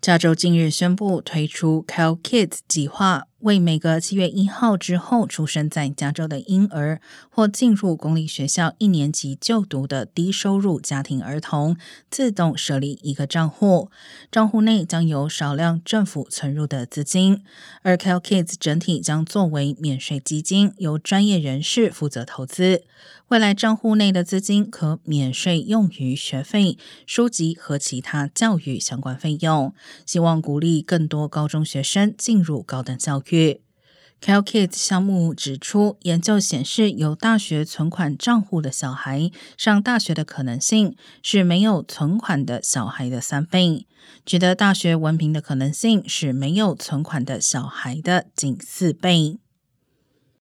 加州近日宣布推出 CalKid 计划，为每个七月一号之后出生在加州的婴儿或进入公立学校一年级就读的低收入家庭儿童，自动设立一个账户，账户内将有少量政府存入的资金，而 Cal Kids 整体将作为免税基金，由专业人士负责投资。未来账户内的资金可免税用于学费、书籍和其他教育相关费用。希望鼓励更多高中学生进入高等教育。Cal Kids 项目指出，研究显示，有大学存款账户的小孩上大学的可能性是没有存款的小孩的三倍；取得大学文凭的可能性是没有存款的小孩的近四倍。